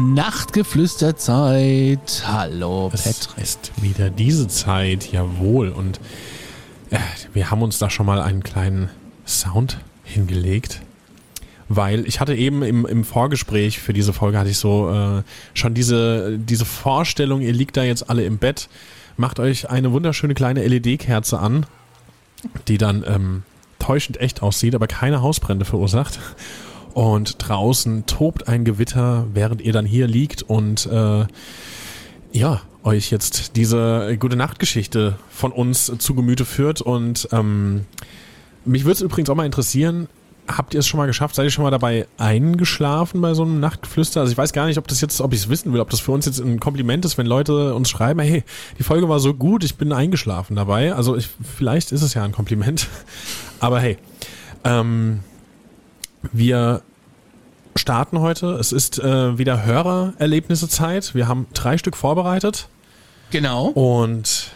Nachtgeflüsterzeit. Hallo, Es Patrick. ist wieder diese Zeit, jawohl. Und äh, wir haben uns da schon mal einen kleinen Sound hingelegt. Weil ich hatte eben im, im Vorgespräch für diese Folge hatte ich so äh, schon diese, diese Vorstellung, ihr liegt da jetzt alle im Bett, macht euch eine wunderschöne kleine LED-Kerze an, die dann ähm, täuschend echt aussieht, aber keine Hausbrände verursacht. Und draußen tobt ein Gewitter, während ihr dann hier liegt und äh, ja, euch jetzt diese gute Nachtgeschichte von uns zu Gemüte führt. Und ähm, mich würde es übrigens auch mal interessieren, habt ihr es schon mal geschafft? Seid ihr schon mal dabei eingeschlafen bei so einem Nachtflüster? Also ich weiß gar nicht, ob das jetzt, ob ich es wissen will, ob das für uns jetzt ein Kompliment ist, wenn Leute uns schreiben, hey, die Folge war so gut, ich bin eingeschlafen dabei. Also ich, vielleicht ist es ja ein Kompliment. Aber hey, ähm, wir starten heute. Es ist äh, wieder Hörererlebnisse-Zeit. Wir haben drei Stück vorbereitet. Genau. Und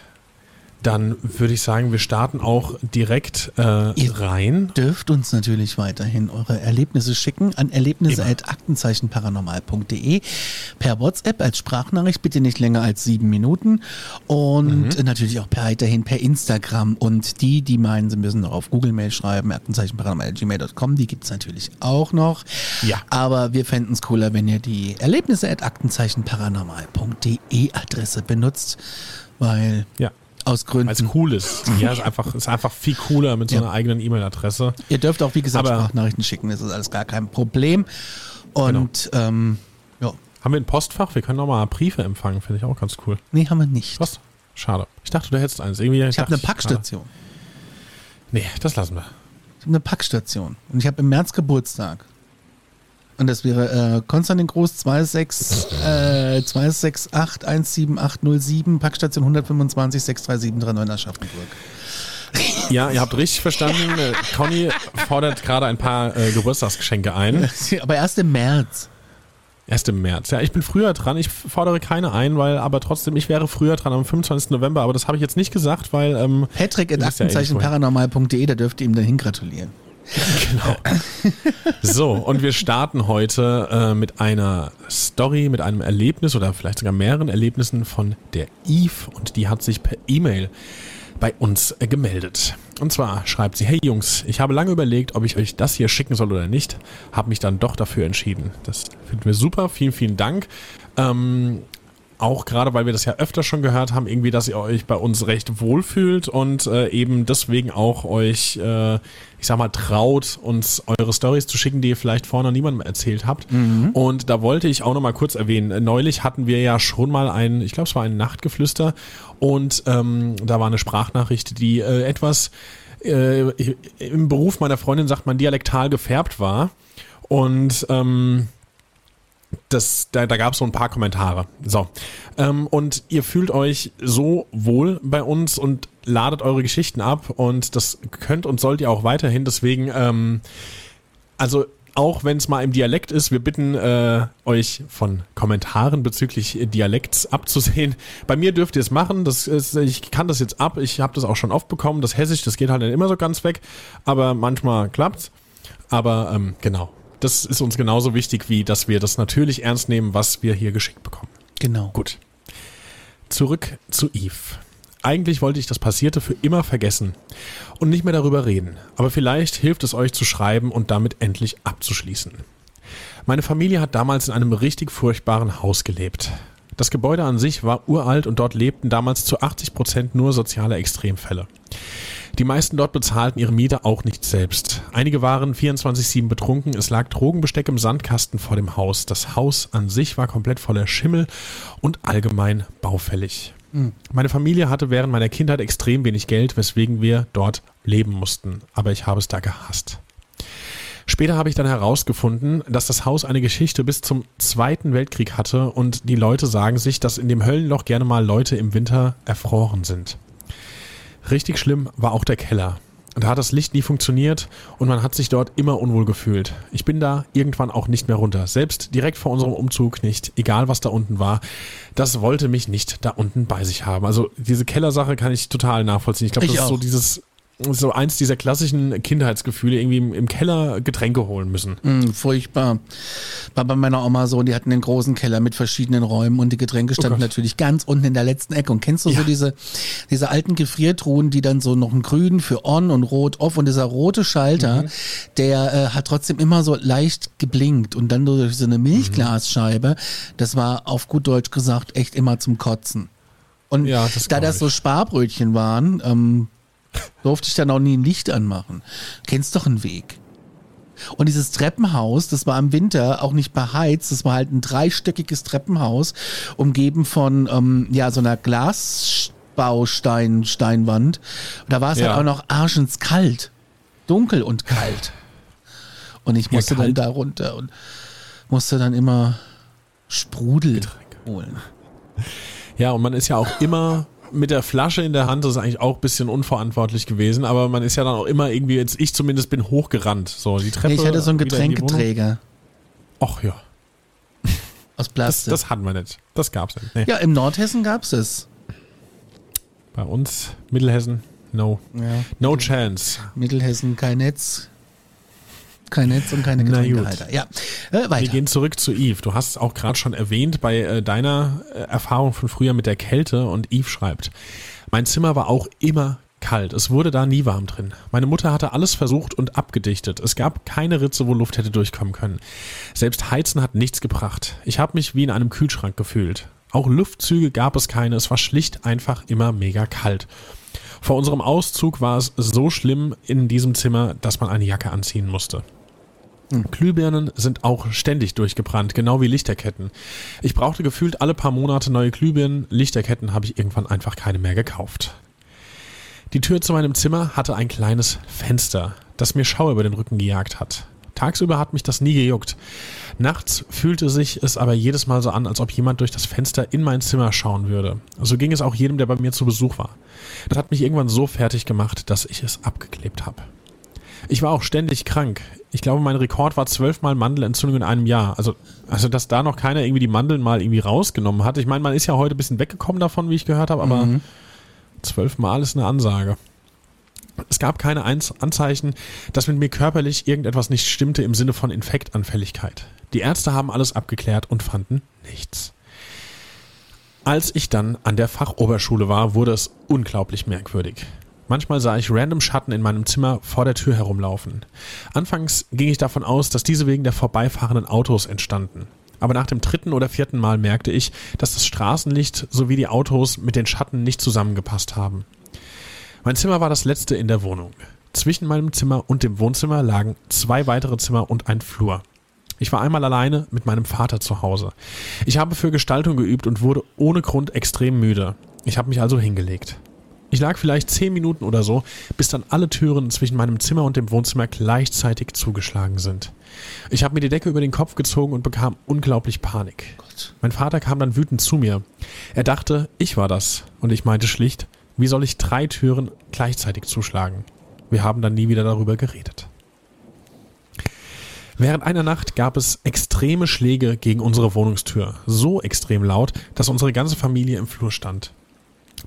dann würde ich sagen, wir starten auch direkt äh, Ihr- rein. dürft uns natürlich weiterhin eure Erlebnisse schicken an erlebnisse.aktenzeichenparanormal.de per WhatsApp als Sprachnachricht, bitte nicht länger als sieben Minuten und natürlich auch per, weiterhin per Instagram und die, die meinen, sie müssen noch auf Google Mail schreiben, aktenzeichenparanormal.gmail.com, die gibt's natürlich auch noch. Ja. Aber wir fänden es cooler, wenn ihr die erlebnisse.aktenzeichenparanormal.de Adresse benutzt, weil Ja. Aus Gründen. Als cool ist. Ja, ist einfach, ist einfach viel cooler mit so Ja. einer eigenen E-Mail-Adresse. Ihr dürft auch, wie gesagt, Aber- Sprachnachrichten schicken, das ist alles gar kein Problem. Und ähm, ja, Haben wir ein Postfach? Wir können auch mal Briefe empfangen, finde ich auch ganz cool. nee, haben wir nicht. Was? Schade. Ich dachte, du hättest eins. Irgendwie, Ich habe eine Packstation. Nee, das lassen wir. Ich habe eine Packstation. Und ich habe im März Geburtstag. Und das wäre äh, Konstantin Groß 26, äh, 268 17807, Packstation 125 637 39 Aschaffenburg. Ja, ihr habt richtig verstanden. Äh, Conny fordert gerade ein paar äh, Geburtstagsgeschenke ein. Aber erst im März. Erst im März. Ja, ich bin früher dran. Ich fordere keine ein, weil aber trotzdem, ich wäre früher dran am 25. November. Aber das habe ich jetzt nicht gesagt, weil ähm, Patrick at Ihr wisst ja eh aktenzeichenparanormal.de, da dürft ihr ihm dann hingratulieren. Genau. So, und wir starten heute äh, mit einer Story, mit einem Erlebnis oder vielleicht sogar mehreren Erlebnissen von der Eve und die hat sich per E-Mail bei uns äh, gemeldet. Und zwar schreibt sie, hey Jungs, ich habe lange überlegt, ob ich euch das hier schicken soll oder nicht, habe mich dann doch dafür entschieden. Das finden wir super, vielen, vielen Dank. Ähm, auch gerade, weil wir das ja öfter schon gehört haben, irgendwie, dass ihr euch bei uns recht wohlfühlt und äh, eben deswegen auch euch, äh, ich sag mal, traut, uns eure Stories zu schicken, die ihr vielleicht vorher noch niemandem erzählt habt. Und da wollte ich auch noch mal kurz erwähnen, neulich hatten wir ja schon mal ein, ich glaube, es war ein Nachtgeflüster und ähm, da war eine Sprachnachricht, die äh, etwas äh, im Beruf meiner Freundin, sagt man, dialektal gefärbt war. Und ähm, das, da, da gab es so ein paar Kommentare. So. Ähm, und ihr fühlt euch so wohl bei uns und ladet eure Geschichten ab und das könnt und sollt ihr auch weiterhin. Deswegen, ähm, also auch wenn es mal im Dialekt ist, wir bitten äh, euch von Kommentaren bezüglich Dialekts abzusehen. Bei mir dürft ihr es machen. Das ist, ich kann das jetzt ab. Ich habe das auch schon oft bekommen. Das Hessisch, das geht halt nicht immer so ganz weg, aber manchmal klappt's. Aber ähm, genau, das ist uns genauso wichtig, wie dass wir das natürlich ernst nehmen, was wir hier geschickt bekommen. Genau. Gut. Zurück zu Eve. Eigentlich wollte ich das Passierte für immer vergessen und nicht mehr darüber reden, aber vielleicht hilft es euch zu schreiben und damit endlich abzuschließen. Meine Familie hat damals in einem richtig furchtbaren Haus gelebt. Das Gebäude an sich war uralt und dort lebten damals zu 80 Prozent nur soziale Extremfälle. Die meisten dort bezahlten ihre Miete auch nicht selbst. Einige waren 24-7 betrunken, es lag Drogenbesteck im Sandkasten vor dem Haus. Das Haus an sich war komplett voller Schimmel und allgemein baufällig. Meine Familie hatte während meiner Kindheit extrem wenig Geld, weswegen wir dort leben mussten. Aber ich habe es da gehasst. Später habe ich dann herausgefunden, dass das Haus eine Geschichte bis zum Zweiten Weltkrieg hatte und die Leute sagen sich, dass in dem Höllenloch gerne mal Leute im Winter erfroren sind. Richtig schlimm war auch der Keller. Da hat das Licht nie funktioniert und man hat sich dort immer unwohl gefühlt. Ich bin da irgendwann auch nicht mehr runter. Selbst direkt vor unserem Umzug nicht, egal was da unten war. Das wollte mich nicht da unten bei sich haben. Also diese Kellersache kann ich total nachvollziehen. Ich glaube, das ist so dieses so eins dieser klassischen Kindheitsgefühle, irgendwie im, im Keller Getränke holen müssen. Mm, furchtbar. War bei meiner Oma so, die hatten einen großen Keller mit verschiedenen Räumen und die Getränke standen Gott. natürlich ganz unten in der letzten Ecke. Und kennst du so Ja. diese, diese alten Gefriertruhen, die dann so noch ein Grün für On und Rot off und dieser rote Schalter, der äh, hat trotzdem immer so leicht geblinkt und dann durch so eine Milchglasscheibe, das war auf gut Deutsch gesagt echt immer zum Kotzen. Und Ja, das da das ich. so Sparbrötchen waren, ähm, durfte ich dann auch nie ein Licht anmachen. Kennst doch einen Weg. Und dieses Treppenhaus, das war im Winter auch nicht beheizt, das war halt ein dreistöckiges Treppenhaus, umgeben von ähm, ja so einer Glasbaustein Steinwand. Und da war es Ja. halt auch noch arschenskalt, dunkel und kalt. Und ich Ja, musste dann kalt. da runter und musste dann immer Sprudel Getränke. holen. Ja, und man ist ja auch immer mit der Flasche in der Hand, das ist eigentlich auch ein bisschen unverantwortlich gewesen, aber man ist ja dann auch immer irgendwie, jetzt ich zumindest bin hochgerannt. So, die Treppe. ich hatte so einen. Getränketräger Ach ja, aus das, Plastik. das hatten wir nicht. Das gab's nicht. Nee. ja, im Nordhessen gab's es. Bei uns, Mittelhessen, no. Ja. No chance. Mittelhessen kein Netz. Kein Netz und keine. Getränkehalter. Ja, äh, Wir weiter. gehen zurück zu Eve. Du hast es auch gerade schon erwähnt bei äh, deiner äh, Erfahrung von früher mit der Kälte und Eve schreibt, mein Zimmer war auch immer kalt. Es wurde da nie warm drin. Meine Mutter hatte alles versucht und abgedichtet. Es gab keine Ritze, wo Luft hätte durchkommen können. Selbst Heizen hat nichts gebracht. Ich habe mich wie in einem Kühlschrank gefühlt. Auch Luftzüge gab es keine. Es war schlicht einfach immer mega kalt. Vor unserem Auszug war es so schlimm in diesem Zimmer, dass man eine Jacke anziehen musste. Glühbirnen sind auch ständig durchgebrannt, genau wie Lichterketten. Ich brauchte gefühlt alle paar Monate neue Glühbirnen. Lichterketten habe ich irgendwann einfach keine mehr gekauft. Die Tür zu meinem Zimmer hatte ein kleines Fenster, das mir Schau über den Rücken gejagt hat. Tagsüber hat mich das nie gejuckt. Nachts fühlte sich es aber jedes Mal so an, als ob jemand durch das Fenster in mein Zimmer schauen würde. So ging es auch jedem, der bei mir zu Besuch war. Das hat mich irgendwann so fertig gemacht, dass ich es abgeklebt habe. Ich war auch ständig krank. Ich glaube, mein Rekord war zwölfmal Mandelentzündung in einem Jahr. Also, also, dass da noch keiner irgendwie die Mandeln mal irgendwie rausgenommen hat. Ich meine, man ist ja heute ein bisschen weggekommen davon, wie ich gehört habe, aber zwölfmal ist eine Ansage. Es gab keine Anzeichen, dass mit mir körperlich irgendetwas nicht stimmte im Sinne von Infektanfälligkeit. Die Ärzte haben alles abgeklärt und fanden nichts. Als ich dann an der Fachoberschule war, wurde es unglaublich merkwürdig. Manchmal sah ich random Schatten in meinem Zimmer vor der Tür herumlaufen. Anfangs ging ich davon aus, dass diese wegen der vorbeifahrenden Autos entstanden. Aber nach dem dritten oder vierten Mal merkte ich, dass das Straßenlicht sowie die Autos mit den Schatten nicht zusammengepasst haben. Mein Zimmer war das letzte in der Wohnung. Zwischen meinem Zimmer und dem Wohnzimmer lagen zwei weitere Zimmer und ein Flur. Ich war einmal alleine mit meinem Vater zu Hause. Ich habe für Gestaltung geübt und wurde ohne Grund extrem müde. Ich habe mich also hingelegt. Ich lag vielleicht zehn Minuten oder so, bis dann alle Türen zwischen meinem Zimmer und dem Wohnzimmer gleichzeitig zugeschlagen sind. Ich habe mir die Decke über den Kopf gezogen und bekam unglaublich Panik. Mein Vater kam dann wütend zu mir. Er dachte, ich war das. Und ich meinte schlicht, wie soll ich drei Türen gleichzeitig zuschlagen? Wir haben dann nie wieder darüber geredet. Während einer Nacht gab es extreme Schläge gegen unsere Wohnungstür. So extrem laut, dass unsere ganze Familie im Flur stand.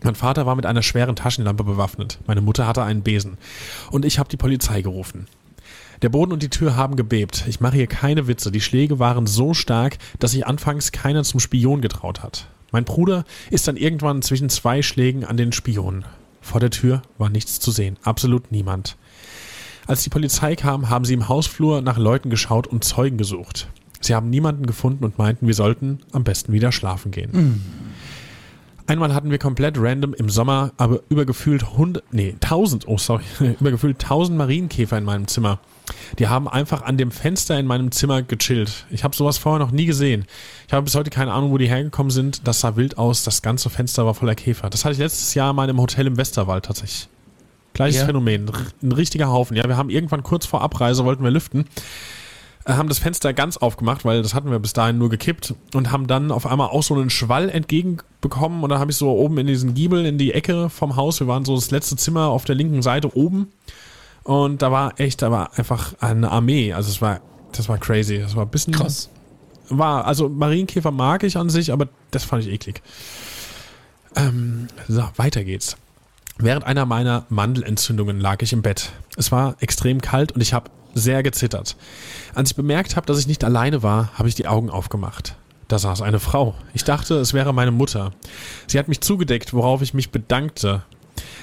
Mein Vater war mit einer schweren Taschenlampe bewaffnet. Meine Mutter hatte einen Besen. Und ich habe die Polizei gerufen. Der Boden und die Tür haben gebebt. Ich mache hier keine Witze. Die Schläge waren so stark, dass sich anfangs keiner zum Spion getraut hat. Mein Bruder ist dann irgendwann zwischen zwei Schlägen an den Spion. Vor der Tür war nichts zu sehen. Absolut niemand. Als die Polizei kam, haben sie im Hausflur nach Leuten geschaut und Zeugen gesucht. Sie haben niemanden gefunden und meinten, wir sollten am besten wieder schlafen gehen. Einmal hatten wir komplett random im Sommer, aber übergefühlt 100, nee, 1000, oh sorry, übergefühlt 1000 Marienkäfer in meinem Zimmer. Die haben einfach an dem Fenster in meinem Zimmer gechillt. Ich habe sowas vorher noch nie gesehen. Ich habe bis heute keine Ahnung, wo die hergekommen sind. Das sah wild aus. Das ganze Fenster war voller Käfer. Das hatte ich letztes Jahr mal im Hotel im Westerwald tatsächlich. Gleiches Ja. Phänomen. Ein richtiger Haufen. Ja, wir haben irgendwann kurz vor Abreise wollten wir lüften haben das Fenster ganz aufgemacht, weil das hatten wir bis dahin nur gekippt und haben dann auf einmal auch so einen Schwall entgegenbekommen und dann habe ich so oben in diesen Giebel in die Ecke vom Haus, wir waren so das letzte Zimmer auf der linken Seite oben und da war echt, da war einfach eine Armee, also es war, das war crazy, das war ein bisschen Krass. war, also Marienkäfer mag ich an sich, aber das fand ich eklig. Ähm, so, weiter geht's. Während einer meiner Mandelentzündungen lag ich im Bett. Es war extrem kalt und ich habe sehr gezittert. Als ich bemerkt habe, dass ich nicht alleine war, habe ich die Augen aufgemacht. Da saß eine Frau. Ich dachte, es wäre meine Mutter. Sie hat mich zugedeckt, worauf ich mich bedankte.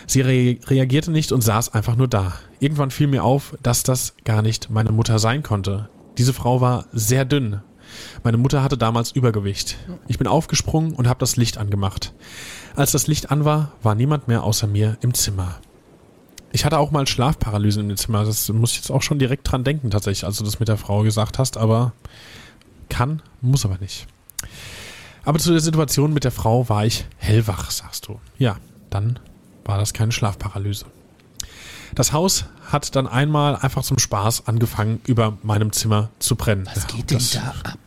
Sie re reagierte nicht und saß einfach nur da. Irgendwann fiel mir auf, dass das gar nicht meine Mutter sein konnte. Diese Frau war sehr dünn. Meine Mutter hatte damals Übergewicht. Ich bin aufgesprungen und habe das Licht angemacht. Als das Licht an war, war niemand mehr außer mir im Zimmer. Ich hatte auch mal Schlafparalyse im Zimmer. Das muss ich jetzt auch schon direkt dran denken, tatsächlich, als du das mit der Frau gesagt hast, aber kann, muss aber nicht. Aber zu der Situation mit der Frau war ich hellwach, sagst du. Ja, dann war das keine Schlafparalyse. Das Haus hat dann einmal einfach zum Spaß angefangen, über meinem Zimmer zu brennen. Was Ja, geht denn das, da ab?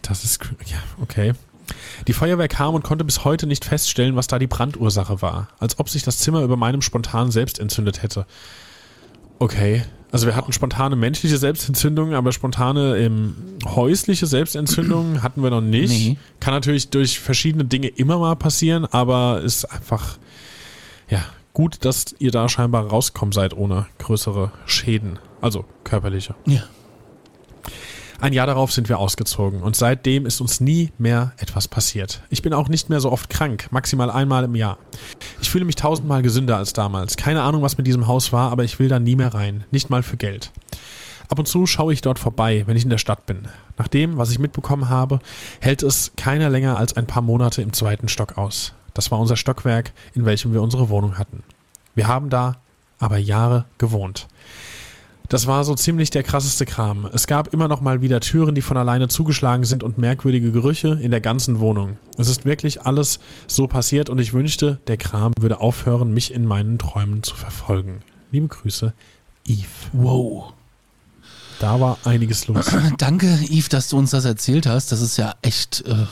Das ist, ja, okay. Die Feuerwehr kam und konnte bis heute nicht feststellen, was da die Brandursache war. Als ob sich das Zimmer über meinem spontan selbst entzündet hätte. Okay. Also wir hatten spontane menschliche Selbstentzündungen, aber spontane ähm, häusliche Selbstentzündungen hatten wir noch nicht. Nee. Kann natürlich durch verschiedene Dinge immer mal passieren, aber ist einfach, ja, gut, dass ihr da scheinbar rausgekommen seid ohne größere Schäden. Also körperliche. Ja. Ein Jahr darauf sind wir ausgezogen und seitdem ist uns nie mehr etwas passiert. Ich bin auch nicht mehr so oft krank, maximal einmal im Jahr. Ich fühle mich tausendmal gesünder als damals. Keine Ahnung, was mit diesem Haus war, aber ich will da nie mehr rein. Nicht mal für Geld. Ab und zu schaue ich dort vorbei, wenn ich in der Stadt bin. Nach dem, was ich mitbekommen habe, hält es keiner länger als ein paar Monate im zweiten Stock aus. Das war unser Stockwerk, in welchem wir unsere Wohnung hatten. Wir haben da aber Jahre gewohnt. Das war so ziemlich der krasseste Kram. Es gab immer noch mal wieder Türen, die von alleine zugeschlagen sind und merkwürdige Gerüche in der ganzen Wohnung. Es ist wirklich alles so passiert und ich wünschte, der Kram würde aufhören, mich in meinen Träumen zu verfolgen. Liebe Grüße, Eve. Wow. Da war einiges los. Danke, Yves, dass du uns das erzählt hast. Das ist ja echt. Äh,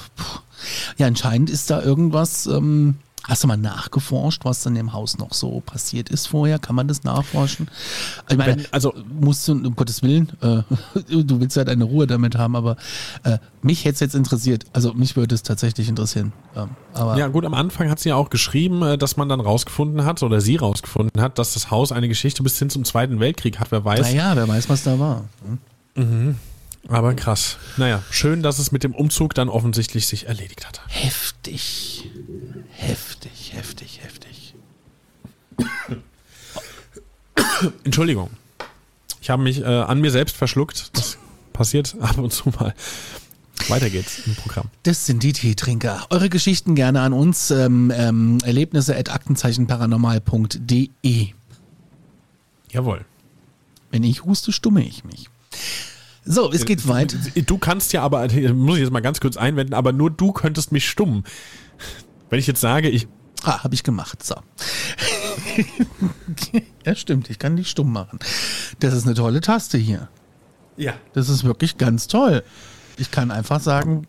ja, anscheinend ist da irgendwas. Ähm, hast du mal nachgeforscht, was in dem Haus noch so passiert ist vorher? Kann man das nachforschen? Ich meine, Wenn- also- musst du, um Gottes Willen, äh, du willst ja deine Ruhe damit haben, aber äh, mich hätte es jetzt interessiert. Also mich würde es tatsächlich interessieren. Ähm, aber Ja gut, am Anfang hat sie ja auch geschrieben, äh, dass man dann rausgefunden hat, oder sie rausgefunden hat, dass das Haus eine Geschichte bis hin zum Zweiten Weltkrieg hat. Wer weiß. naja, wer weiß, was da war. Hm? Aber krass. Naja, schön, dass es mit dem Umzug dann offensichtlich sich erledigt hat. Heftig. Heftig, heftig, heftig. Entschuldigung. Ich habe mich äh, an mir selbst verschluckt. Das passiert ab und zu mal. Weiter geht's im Programm. Das sind die Teetrinker. Eure Geschichten gerne an uns. Ähm, ähm, Erlebnisse at aktenzeichenparanormal.de. Jawohl. Wenn ich huste, stumme ich mich. So, es geht weiter. Du kannst ja aber, muss ich jetzt mal ganz kurz einwenden, aber nur du könntest mich stummen. Wenn ich jetzt sage, ich. Ah, habe ich gemacht. So. ja, stimmt. Ich kann dich stumm machen. Das ist eine tolle Taste hier. Ja. Das ist wirklich ganz toll. Ich kann einfach sagen,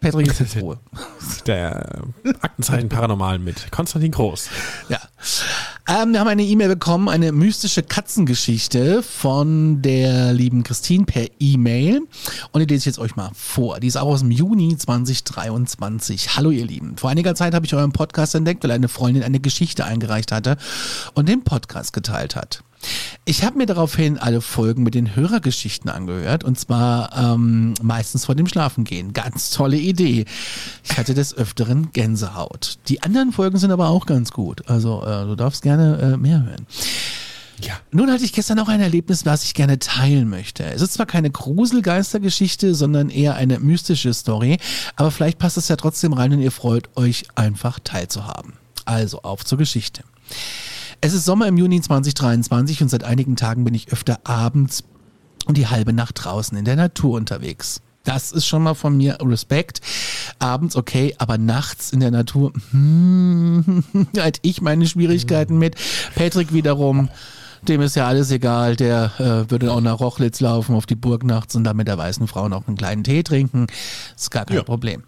Patrick ist jetzt Ruhe. Der Aktenzeichen Paranormal mit Konstantin Groß. Ja. Ähm, wir haben eine E-Mail bekommen, eine mystische Katzengeschichte von der lieben Christine per E-Mail. Und die lese ich jetzt euch mal vor. Die ist auch aus dem Juni 2023. Hallo ihr Lieben. Vor einiger Zeit habe ich euren Podcast entdeckt, weil eine Freundin eine Geschichte eingereicht hatte und den Podcast geteilt hat. Ich habe mir daraufhin alle Folgen mit den Hörergeschichten angehört und zwar ähm, meistens vor dem Schlafengehen. Ganz tolle Idee. Ich hatte des Öfteren Gänsehaut. Die anderen Folgen sind aber auch ganz gut. Also äh, du darfst gerne äh, mehr hören. Ja. Nun hatte ich gestern auch ein Erlebnis, was ich gerne teilen möchte. Es ist zwar keine Gruselgeistergeschichte, sondern eher eine mystische Story, aber vielleicht passt es ja trotzdem rein und ihr freut euch einfach teilzuhaben. Also auf zur Geschichte. Es ist Sommer im Juni 2023 und seit einigen Tagen bin ich öfter abends und die halbe Nacht draußen in der Natur unterwegs. Das ist schon mal von mir Respekt. Abends okay, aber nachts in der Natur, hm, halt ich meine Schwierigkeiten mit. Patrick wiederum, dem ist ja alles egal. Der äh, würde auch nach Rochlitz laufen auf die Burg nachts und dann mit der weißen Frau noch einen kleinen Tee trinken. ist gar kein Ja. Problem.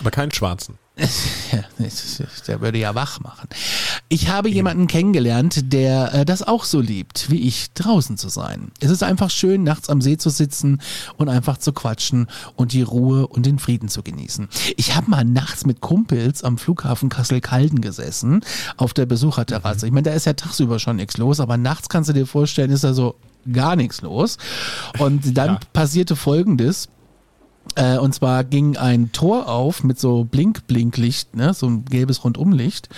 Aber keinen schwarzen. Ja, der würde ja wach machen. Ich habe jemanden kennengelernt, der äh, das auch so liebt, wie ich, draußen zu sein. Es ist einfach schön, nachts am See zu sitzen und einfach zu quatschen und die Ruhe und den Frieden zu genießen. Ich habe mal nachts mit Kumpels am Flughafen Kassel-Calden gesessen, auf der Besucherterrasse. Ich meine, da ist ja tagsüber schon nichts los, aber nachts kannst du dir vorstellen, ist da so gar nichts los. Und dann Ja. passierte Folgendes. Äh, und zwar ging ein Tor auf mit so Blink-Blinklicht, ne, so ein gelbes Rundumlicht.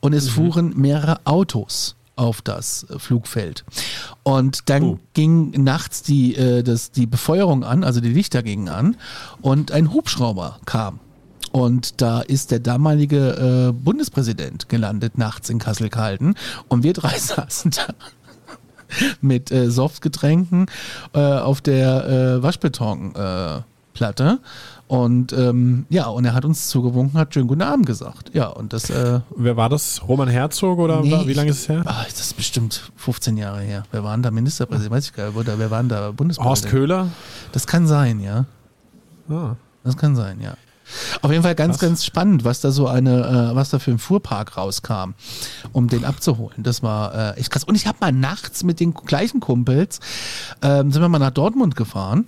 Und es fuhren mehrere Autos auf das äh, Flugfeld. Und dann Oh. ging nachts die, äh, das, die Befeuerung an, also die Lichter gingen an und ein Hubschrauber kam. Und da ist der damalige äh, Bundespräsident gelandet nachts in Kassel-Calden und wir drei saßen da mit äh, Softgetränken äh, auf der äh, Waschbetonplatte. Äh, Platte. und ähm, ja, und er hat uns zugewunken, hat schönen guten Abend gesagt. Ja, und das äh, Wer war das? Roman Herzog oder Nee, war, wie lange ist es her? Ah, das ist bestimmt 15 Jahre her. Wer waren da Ministerpräsident? Weiß ich gar nicht. Oder wer waren da Bundespräsident? Horst Köhler? Das kann sein, ja. Ah. Das kann sein, ja. Auf jeden Fall ganz, Krass. ganz spannend, was da so eine, äh, was da für ein Fuhrpark rauskam, um den abzuholen. Das war äh, echt krass. Und ich habe mal nachts mit den gleichen Kumpels, ähm, sind wir mal nach Dortmund gefahren.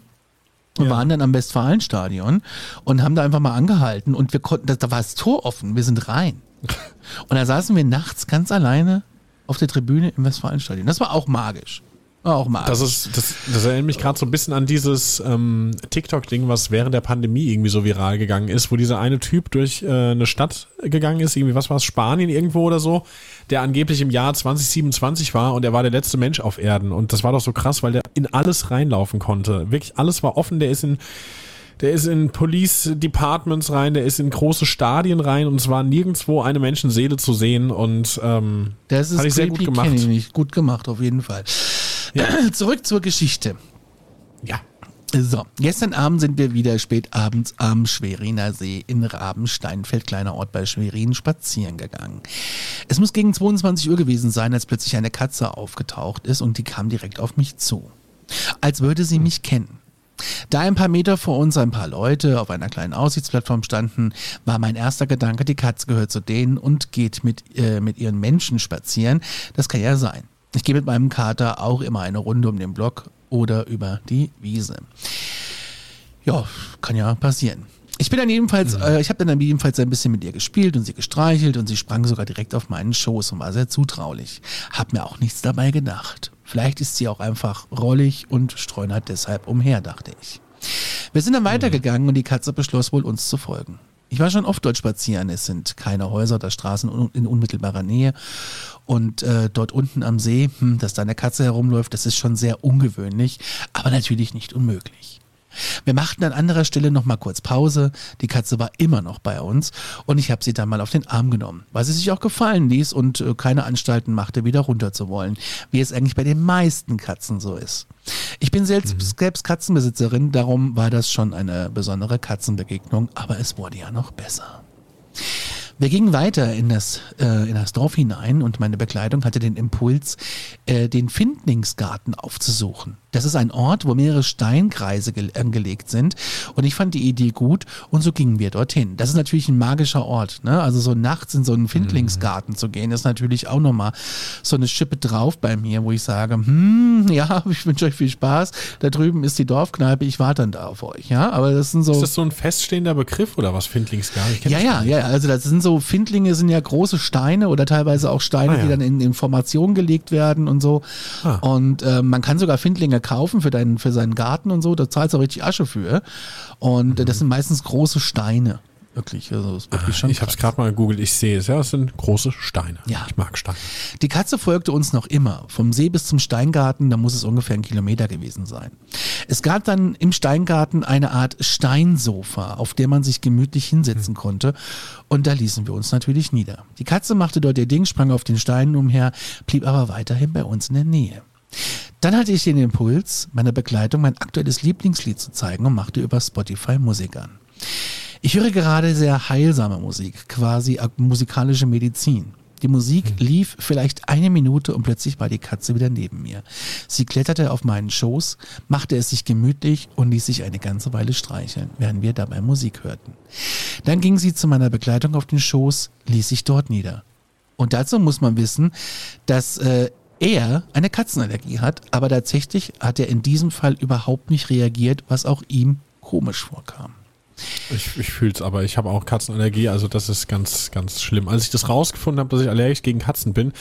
Wir Ja. waren dann am Westfalenstadion und haben da einfach mal angehalten und wir konnten, da, da war das Tor offen, wir sind rein. Und da saßen wir nachts ganz alleine auf der Tribüne im Westfalenstadion. Das war auch magisch. Auch magisch. Das, ist, das, das erinnert mich gerade so ein bisschen an dieses ähm, TikTok-Ding, was während der Pandemie irgendwie so viral gegangen ist, wo dieser eine Typ durch äh, eine Stadt gegangen ist, irgendwie, was war es, Spanien irgendwo oder so, der angeblich im Jahr 2027 war und er war der letzte Mensch auf Erden. Und das war doch so krass, weil der in alles reinlaufen konnte. Wirklich alles war offen, der ist in. Der ist in Police Departments rein, der ist in große Stadien rein und es war nirgendwo eine Menschenseele zu sehen und ähm, Das ist Fand ich sehr gut gemacht. Gut gemacht, auf jeden Fall. Zurück zur Geschichte. ja. So, gestern Abend sind wir wieder spät abends am Schweriner See in Rabensteinfeld, kleiner Ort bei Schwerin, spazieren gegangen. Es muss gegen 22 Uhr gewesen sein, als plötzlich eine Katze aufgetaucht ist und die kam direkt auf mich zu. Als würde sie mich kennen. Da ein paar Meter vor uns ein paar Leute auf einer kleinen Aussichtsplattform standen, war mein erster Gedanke, die Katze gehört zu denen und geht mit, äh, mit ihren Menschen spazieren. Das kann ja sein. Ich gehe mit meinem Kater auch immer eine Runde um den Block oder über die Wiese. Ja, kann ja passieren. Ich bin dann jedenfalls, äh, ich habe dann jedenfalls ein bisschen mit ihr gespielt und sie gestreichelt und sie sprang sogar direkt auf meinen Schoß und war sehr zutraulich. Hab mir auch nichts dabei gedacht. Vielleicht ist sie auch einfach rollig und streunert deshalb umher, dachte ich. Wir sind dann weitergegangen und die Katze beschloss wohl uns zu folgen. Ich war schon oft dort spazieren. Es sind keine Häuser oder Straßen in unmittelbarer Nähe. Und äh, dort unten am See, hm, dass da eine Katze herumläuft, das ist schon sehr ungewöhnlich, aber natürlich nicht unmöglich. Wir machten an anderer Stelle noch mal kurz Pause. Die Katze war immer noch bei uns und ich habe sie dann mal auf den Arm genommen, weil sie sich auch gefallen ließ und äh, keine Anstalten machte, wieder runter zu wollen, wie es eigentlich bei den meisten Katzen so ist. Ich bin selbst, selbst Katzenbesitzerin, darum war das schon eine besondere Katzenbegegnung, aber es wurde ja noch besser. Wir gingen weiter in das, äh, in das Dorf hinein und meine Bekleidung hatte den Impuls, äh, den Findlingsgarten aufzusuchen. Das ist ein Ort, wo mehrere Steinkreise gel- angelegt sind und ich fand die Idee gut und so gingen wir dorthin. Das ist natürlich ein magischer Ort, ne? Also so nachts in so einen Findlingsgarten zu gehen, ist natürlich auch nochmal so eine Schippe drauf bei mir, wo ich sage, hm, ja, ich wünsche euch viel Spaß. Da drüben ist die Dorfkneipe, ich warte dann da auf euch, ja? Aber das sind so Ist das so ein feststehender Begriff oder was Findlingsgarten? Ja, ja, ja. Also das sind so Findlinge sind ja große Steine oder teilweise auch Steine, Ah, ja. die dann in, in Formation gelegt werden und so. Ah. Und äh, man kann sogar Findlinge kaufen für deinen für seinen Garten und so. Da zahlst du auch richtig Asche für. Und äh, Mhm. das sind meistens große Steine. Wirklich, also ist wirklich schon Ich habe es gerade mal gegoogelt, ich sehe es. Ja, es sind große Steine. Ja. Ich mag Steine. Die Katze folgte uns noch immer. Vom See bis zum Steingarten, da muss es ungefähr ein Kilometer gewesen sein. Es gab dann im Steingarten eine Art Steinsofa, auf der man sich gemütlich hinsetzen konnte. Und da ließen wir uns natürlich nieder. Die Katze machte dort ihr Ding, sprang auf den Steinen umher, blieb aber weiterhin bei uns in der Nähe. Dann hatte ich den Impuls, meiner Begleitung mein aktuelles Lieblingslied zu zeigen und machte über Spotify Musik an. Ich höre gerade sehr heilsame Musik, quasi musikalische Medizin. Die Musik lief vielleicht eine Minute und plötzlich war die Katze wieder neben mir. Sie kletterte auf meinen Schoß, machte es sich gemütlich und ließ sich eine ganze Weile streicheln, während wir dabei Musik hörten. Dann ging sie zu meiner Begleitung auf den Schoß, ließ sich dort nieder. Und dazu muss man wissen, dass äh, er eine Katzenallergie hat, aber tatsächlich hat er in diesem Fall überhaupt nicht reagiert, was auch ihm komisch vorkam. Ich, ich fühle es aber. Ich habe auch Katzenallergie, also das ist ganz, ganz schlimm. Als ich das rausgefunden habe, dass ich allergisch gegen Katzen bin,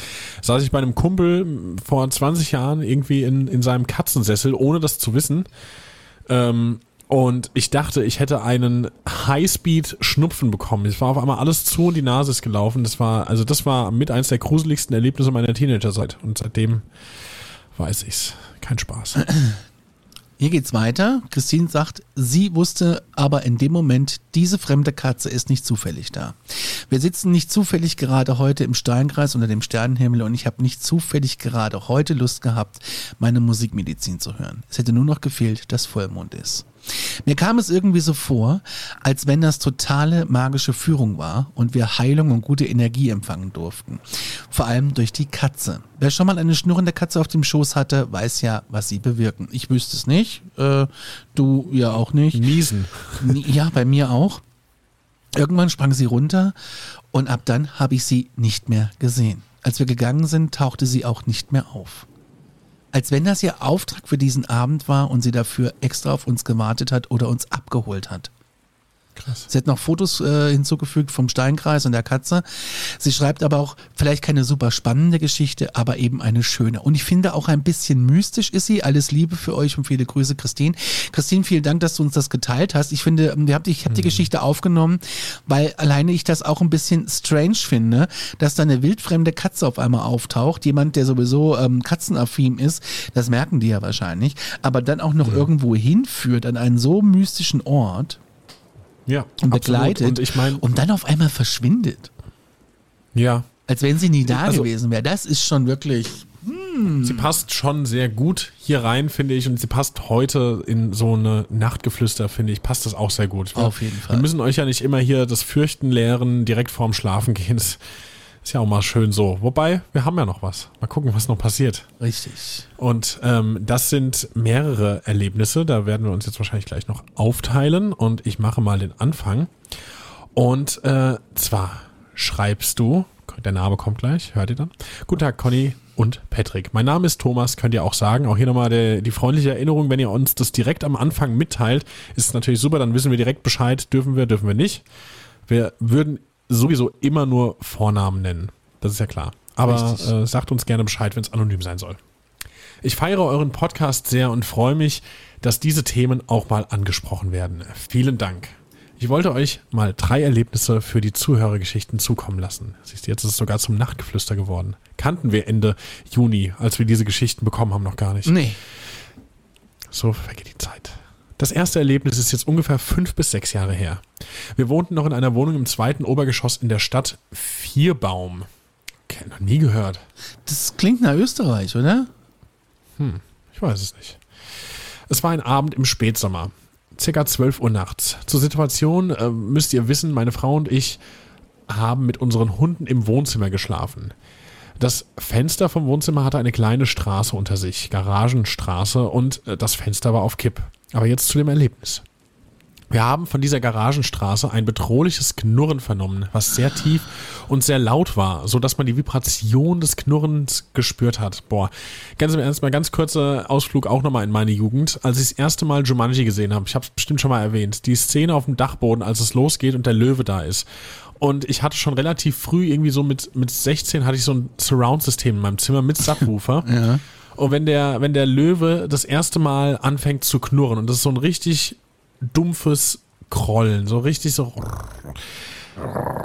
saß ich bei einem Kumpel vor 20 Jahren irgendwie in, in seinem Katzensessel, ohne das zu wissen. Ähm, und ich dachte, ich hätte einen Highspeed-Schnupfen bekommen. Es war auf einmal alles zu und die Nase ist gelaufen. Das war, also das war mit eins der gruseligsten Erlebnisse meiner Teenagerzeit. Und seitdem weiß ich's. Kein Spaß. Hier geht's weiter. Christine sagt, sie wusste aber in dem Moment, diese fremde Katze ist nicht zufällig da. Wir sitzen nicht zufällig gerade heute im Steinkreis unter dem Sternenhimmel und ich habe nicht zufällig gerade heute Lust gehabt, meine Musikmedizin zu hören. Es hätte nur noch gefehlt, dass Vollmond ist. Mir kam es irgendwie so vor, als wenn das totale magische Führung war und wir Heilung und gute Energie empfangen durften. Vor allem durch die Katze. Wer schon mal eine schnurrende Katze auf dem Schoß hatte, weiß ja, was sie bewirken. Ich wüsste es nicht, äh, du ja auch nicht. Niesen. Ja, bei mir auch. Irgendwann sprang sie runter und ab dann habe ich sie nicht mehr gesehen. Als wir gegangen sind, tauchte sie auch nicht mehr auf. Als wenn das ihr Auftrag für diesen Abend war und sie dafür extra auf uns gewartet hat oder uns abgeholt hat. Krass. Sie hat noch Fotos äh, hinzugefügt vom Steinkreis und der Katze. Sie schreibt aber auch vielleicht keine super spannende Geschichte, aber eben eine schöne. Und ich finde auch ein bisschen mystisch ist sie. Alles Liebe für euch und viele Grüße, Christine. Christine, vielen Dank, dass du uns das geteilt hast. Ich finde, ähm, wir ich habe die Geschichte aufgenommen, weil alleine ich das auch ein bisschen strange finde, dass da eine wildfremde Katze auf einmal auftaucht. Jemand, der sowieso ähm, katzenaffin ist, das merken die ja wahrscheinlich, aber dann auch noch irgendwo hinführt an einen so mystischen Ort Ja, absolut. begleitet Und ich meine, und dann auf einmal verschwindet. ja, Als wenn sie nie da Also- gewesen wäre. Das ist schon wirklich. Sie passt schon sehr gut hier rein, finde ich. Und sie passt heute in so eine Nachtgeflüster, finde ich, passt das auch sehr gut. Auf jeden Fall. Wir müssen euch ja nicht immer hier das Fürchten lehren, direkt vorm Schlafen gehen. Das ist ja auch mal schön so. Wobei, wir haben ja noch was. Mal gucken, was noch passiert. Richtig. Und ähm, das sind mehrere Erlebnisse. Da werden wir uns jetzt wahrscheinlich gleich noch aufteilen. Und ich mache mal den Anfang. Und äh, zwar schreibst du, der Name kommt gleich, hört ihr dann. Guten Tag, Conny und Patrick. Mein Name ist Thomas, könnt ihr auch sagen. Auch hier nochmal der, die freundliche Erinnerung, wenn ihr uns das direkt am Anfang mitteilt, ist es natürlich super, dann wissen wir direkt Bescheid, dürfen wir, dürfen wir nicht. Wir würden sowieso immer nur Vornamen nennen. Das ist ja klar. Aber äh, sagt uns gerne Bescheid, wenn es anonym sein soll. Ich feiere euren Podcast sehr und freue mich, dass diese Themen auch mal angesprochen werden. Vielen Dank. Ich wollte euch mal drei Erlebnisse für die Zuhörergeschichten zukommen lassen. Siehst du, jetzt ist es sogar zum Nachtgeflüster geworden. Kannten wir Ende Juni, als wir diese Geschichten bekommen haben, noch gar nicht. Nee. So vergeht die Zeit. Das erste Erlebnis ist jetzt ungefähr fünf bis sechs Jahre her. Wir wohnten noch in einer Wohnung im zweiten Obergeschoss in der Stadt Vierbaum. Okay, noch nie gehört. Das klingt nach Österreich, oder? Ich weiß es nicht. Es war ein Abend im Spätsommer, circa 12 Uhr nachts. Zur Situation äh, müsst ihr wissen, meine Frau und ich haben mit unseren Hunden im Wohnzimmer geschlafen. Das Fenster vom Wohnzimmer hatte eine kleine Straße unter sich, Garagenstraße, und äh, das Fenster war auf Kipp. Aber jetzt zu dem Erlebnis. Wir haben von dieser Garagenstraße ein bedrohliches Knurren vernommen, was sehr tief und sehr laut war, so dass man die Vibration des Knurrens gespürt hat. Boah, ganz im Ernst, mal ganz kurzer Ausflug auch nochmal in meine Jugend. Als ich das erste Mal Jumanji gesehen habe, ich habe es bestimmt schon mal erwähnt, die Szene auf dem Dachboden, als es losgeht und der Löwe da ist. Und ich hatte schon relativ früh, irgendwie so mit, mit 16, hatte ich so ein Surround-System in meinem Zimmer mit Subwoofer. Ja. Und wenn der, wenn der Löwe das erste Mal anfängt zu knurren und das ist so ein richtig dumpfes, krollen, so richtig so.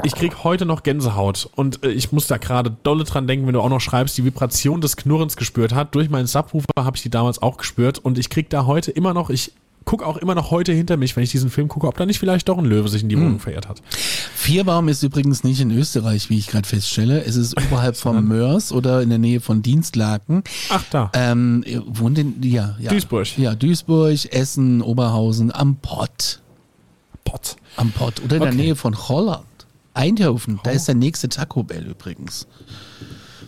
Ich krieg heute noch Gänsehaut und äh, ich muss da gerade dolle dran denken, wenn du auch noch schreibst, die Vibration des Knurrens gespürt hat. Durch meinen Subwoofer habe ich die damals auch gespürt und ich krieg da heute immer noch, ich gucke auch immer noch heute hinter mich, wenn ich diesen Film gucke, ob da nicht vielleicht doch ein Löwe sich in die Wohnung verirrt hat. Vierbaum ist übrigens nicht in Österreich, wie ich gerade feststelle. Es ist oberhalb von Mörs oder in der Nähe von Dienstlaken. Ach da. Ähm, wohnt in, ja, ja. Duisburg. Ja, Duisburg, Essen, Oberhausen, am Pott. Pott. Am Pott. Oder in der Okay. Nähe von Holland. Eindhoven, da ist der nächste Taco Bell übrigens.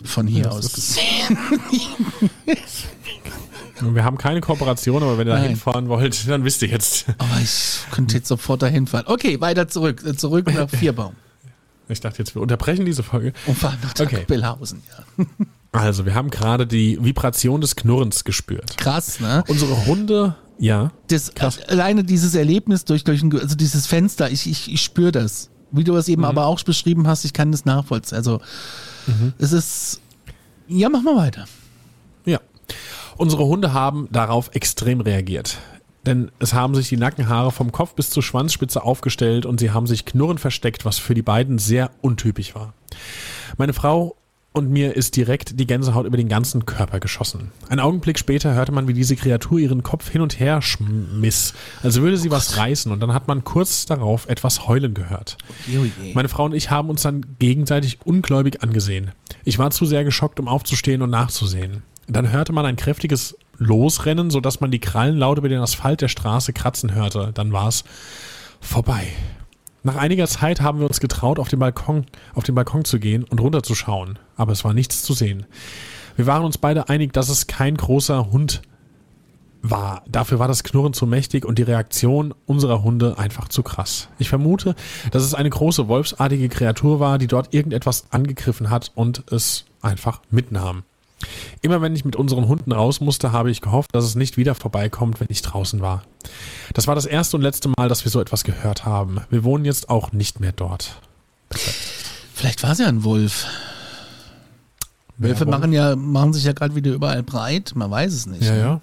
Von hier Ja, aus gesehen. Wir haben keine Kooperation, aber wenn ihr da hinfahren wollt, dann wisst ihr jetzt. Aber ich könnte jetzt sofort dahin fahren. Okay, weiter zurück. Zurück nach Vierbaum. Ich dachte jetzt, wir unterbrechen diese Folge. Und fahren nach Okay. Bellhausen, ja. Also, wir haben gerade die Vibration des Knurrens gespürt. Krass, ne? Unsere Hunde, ja. Das, alleine dieses Erlebnis durch, durch ein, also dieses Fenster, ich, ich, ich spüre das. Wie du es eben aber auch beschrieben hast, ich kann das nachvollziehen. Also, es ist, ja, mach mal weiter. Unsere Hunde haben darauf extrem reagiert. Denn es haben sich die Nackenhaare vom Kopf bis zur Schwanzspitze aufgestellt und sie haben sich knurrend versteckt, was für die beiden sehr untypisch war. Meine Frau und mir ist direkt die Gänsehaut über den ganzen Körper geschossen. Ein Augenblick später hörte man, wie diese Kreatur ihren Kopf hin und her schmiss, als würde sie was reißen und dann hat man kurz darauf etwas heulen gehört. Meine Frau und ich haben uns dann gegenseitig ungläubig angesehen. Ich war zu sehr geschockt, um aufzustehen und nachzusehen. Dann hörte man ein kräftiges Losrennen, sodass man die Krallen laut über den Asphalt der Straße kratzen hörte. Dann war es vorbei. Nach einiger Zeit haben wir uns getraut, auf den Balkon, auf den Balkon zu gehen und runterzuschauen, aber es war nichts zu sehen. Wir waren uns beide einig, dass es kein großer Hund war. Dafür war das Knurren zu mächtig und die Reaktion unserer Hunde einfach zu krass. Ich vermute, dass es eine große wolfsartige Kreatur war, die dort irgendetwas angegriffen hat und es einfach mitnahm. Immer wenn ich mit unseren Hunden raus musste, habe ich gehofft, dass es nicht wieder vorbeikommt, wenn ich draußen war. Das war das erste und letzte Mal, dass wir so etwas gehört haben. Wir wohnen jetzt auch nicht mehr dort. Vielleicht war es ja ein Wolf. Wölfe machen ja, machen sich ja gerade wieder überall breit. Man weiß es nicht. Ja, ne? ja,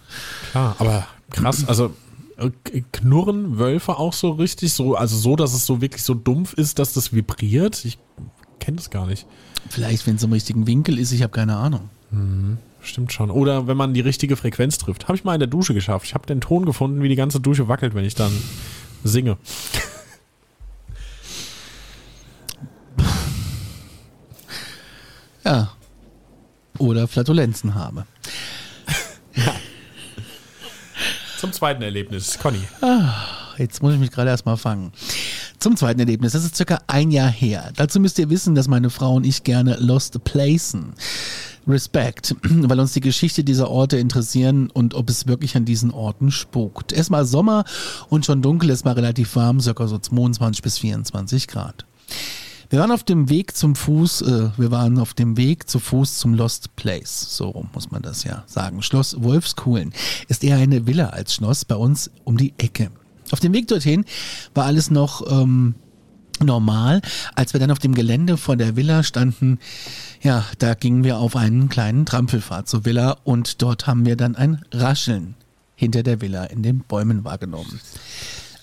klar. Aber krass, also äh, knurren Wölfe auch so richtig, so, also so, dass es so wirklich so dumpf ist, dass das vibriert? Ich kenne das gar nicht. Vielleicht, wenn es im richtigen Winkel ist, ich habe keine Ahnung. Stimmt schon. Oder wenn man die richtige Frequenz trifft. Habe ich mal in der Dusche geschafft. Ich habe den Ton gefunden, wie die ganze Dusche wackelt, wenn ich dann singe. Ja. Oder Flatulenzen habe. Zum zweiten Erlebnis. Conny. Jetzt muss ich mich gerade erstmal fangen. Zum zweiten Erlebnis. Das ist circa ein Jahr her. Dazu müsst ihr wissen, dass meine Frau und ich gerne Lost Placen. Respekt, weil uns die Geschichte dieser Orte interessieren und ob es wirklich an diesen Orten spukt. War Sommer und schon dunkel, war relativ warm, circa so 22 bis 24 Grad. Wir waren auf dem Weg zum Fuß, äh, wir waren auf dem Weg zu Fuß zum Lost Place. So muss man das ja sagen. Schloss Wolfskuhlen ist eher eine Villa als Schloss bei uns um die Ecke. Auf dem Weg dorthin war alles noch ähm, normal. Als wir dann auf dem Gelände vor der Villa standen, ja, da gingen wir auf einen kleinen Trampelpfad zur Villa und dort haben wir dann ein Rascheln hinter der Villa in den Bäumen wahrgenommen.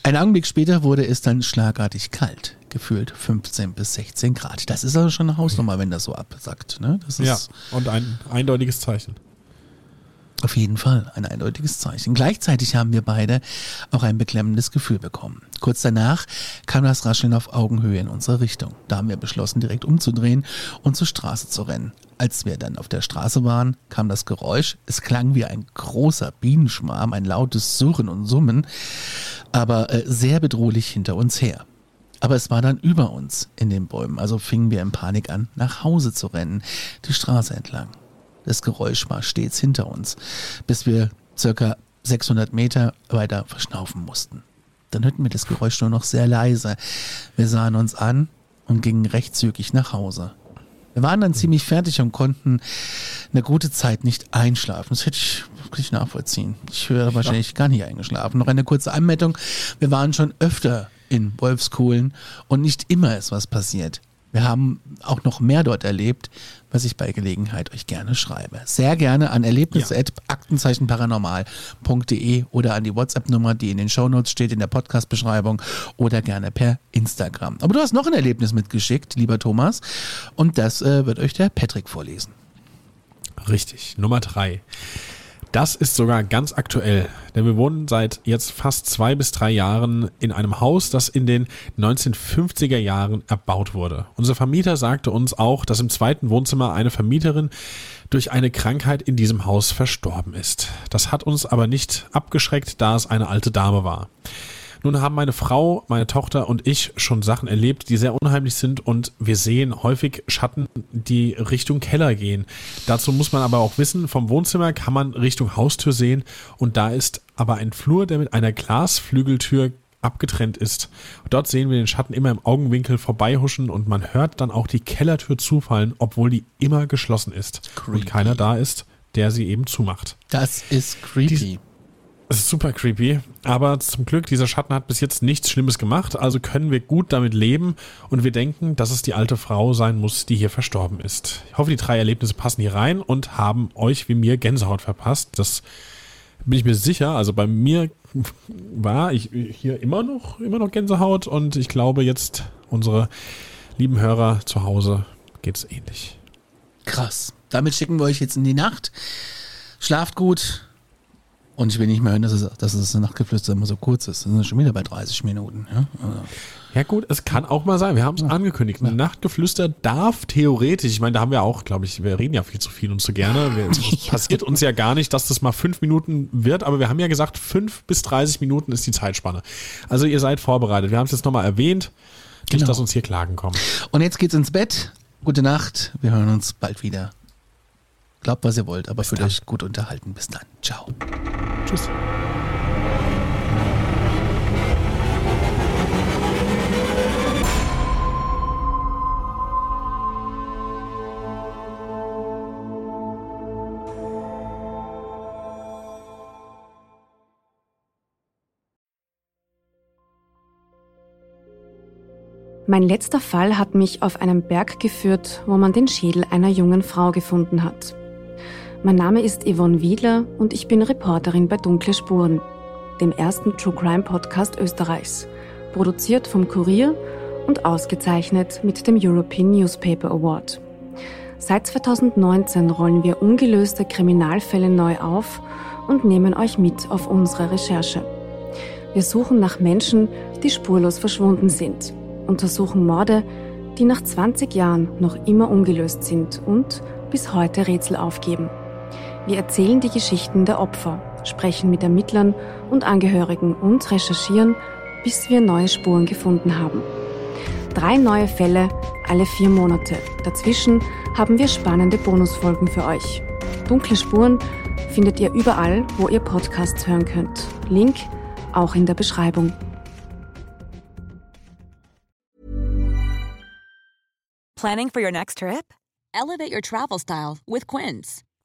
Ein Augenblick später wurde es dann schlagartig kalt, gefühlt 15 bis 16 Grad. Das ist also schon eine Hausnummer, wenn das so absackt. Ne? Das ist Ja, und ein eindeutiges Zeichen. Auf jeden Fall ein eindeutiges Zeichen. Gleichzeitig haben wir beide auch ein beklemmendes Gefühl bekommen. Kurz danach kam das Rascheln auf Augenhöhe in unsere Richtung. Da haben wir beschlossen, direkt umzudrehen und zur Straße zu rennen. Als wir dann auf der Straße waren, kam das Geräusch. Es klang wie ein großer Bienenschwarm, ein lautes Surren und Summen, aber äh, sehr bedrohlich hinter uns her. Aber es war dann über uns in den Bäumen, also fingen wir in Panik an, nach Hause zu rennen, die Straße entlang. Das Geräusch war stets hinter uns, bis wir circa 600 Meter weiter verschnaufen mussten. Dann hörten wir das Geräusch nur noch sehr leise. Wir sahen uns an und gingen recht zügig nach Hause. Wir waren dann ziemlich fertig und konnten eine gute Zeit nicht einschlafen. Das hätte ich wirklich nachvollziehen. Ich wäre wahrscheinlich gar nicht eingeschlafen. Noch eine kurze Anmerkung. Wir waren schon öfter in Wolfskuhlen und nicht immer ist was passiert. Wir haben auch noch mehr dort erlebt, was ich bei Gelegenheit euch gerne schreibe. Sehr gerne an erlebnisse.aktenzeichenparanormal.de oder an die WhatsApp-Nummer, die in den Shownotes steht, in der Podcast-Beschreibung oder gerne per Instagram. Aber du hast noch ein Erlebnis mitgeschickt, lieber Thomas, und das äh, wird euch der Patrick vorlesen. Richtig, Nummer drei. Das ist sogar ganz aktuell, denn wir wohnen seit jetzt fast zwei bis drei Jahren in einem Haus, das in den 1950er Jahren erbaut wurde. Unser Vermieter sagte uns auch, dass im zweiten Wohnzimmer eine Vermieterin durch eine Krankheit in diesem Haus verstorben ist. Das hat uns aber nicht abgeschreckt, da es eine alte Dame war. Nun haben meine Frau, meine Tochter und ich schon Sachen erlebt, die sehr unheimlich sind und wir sehen häufig Schatten, die Richtung Keller gehen. Dazu muss man aber auch wissen, vom Wohnzimmer kann man Richtung Haustür sehen und da ist aber ein Flur, der mit einer Glasflügeltür abgetrennt ist. Dort sehen wir den Schatten immer im Augenwinkel vorbeihuschen und man hört dann auch die Kellertür zufallen, obwohl die immer geschlossen ist creepy. und keiner da ist, der sie eben zumacht. Das ist creepy. Die, es ist super creepy, aber zum Glück, dieser Schatten hat bis jetzt nichts Schlimmes gemacht, also können wir gut damit leben und wir denken, dass es die alte Frau sein muss, die hier verstorben ist. Ich hoffe, die drei Erlebnisse passen hier rein und haben euch wie mir Gänsehaut verpasst. Das bin ich mir sicher. Also bei mir war ich hier immer noch, immer noch Gänsehaut und ich glaube jetzt unsere lieben Hörer zu Hause geht es ähnlich. Krass. Damit schicken wir euch jetzt in die Nacht. Schlaft gut, und ich will nicht mehr hören, dass es, dass es Nachtgeflüster immer so kurz ist. Das sind schon wieder bei 30 Minuten. Ja, also. ja gut, es kann auch mal sein. Wir haben es ja. angekündigt. Ja. Nachtgeflüster darf theoretisch, ich meine, da haben wir auch, glaube ich, wir reden ja viel zu viel und zu gerne. Es passiert uns ja gar nicht, dass das mal fünf Minuten wird, aber wir haben ja gesagt, fünf bis 30 Minuten ist die Zeitspanne. Also ihr seid vorbereitet. Wir haben es jetzt nochmal erwähnt. Nicht, genau. dass uns hier Klagen kommen. Und jetzt geht's ins Bett. Gute Nacht. Wir hören uns bald wieder. Glaubt, was ihr wollt, aber fühlt euch gut unterhalten. Bis dann. Ciao. Tschüss. Mein letzter Fall hat mich auf einen Berg geführt, wo man den Schädel einer jungen Frau gefunden hat. Mein Name ist Yvonne Wiedler und ich bin Reporterin bei Dunkle Spuren, dem ersten True Crime Podcast Österreichs, produziert vom Kurier und ausgezeichnet mit dem European Newspaper Award. Seit 2019 rollen wir ungelöste Kriminalfälle neu auf und nehmen euch mit auf unsere Recherche. Wir suchen nach Menschen, die spurlos verschwunden sind, untersuchen Morde, die nach 20 Jahren noch immer ungelöst sind und bis heute Rätsel aufgeben. Wir erzählen die Geschichten der Opfer, sprechen mit Ermittlern und Angehörigen und recherchieren, bis wir neue Spuren gefunden haben. Drei neue Fälle alle vier Monate. Dazwischen haben wir spannende Bonusfolgen für euch. Dunkle Spuren findet ihr überall, wo ihr Podcasts hören könnt. Link auch in der Beschreibung. Planning for your next trip? Elevate your travel style with Quince.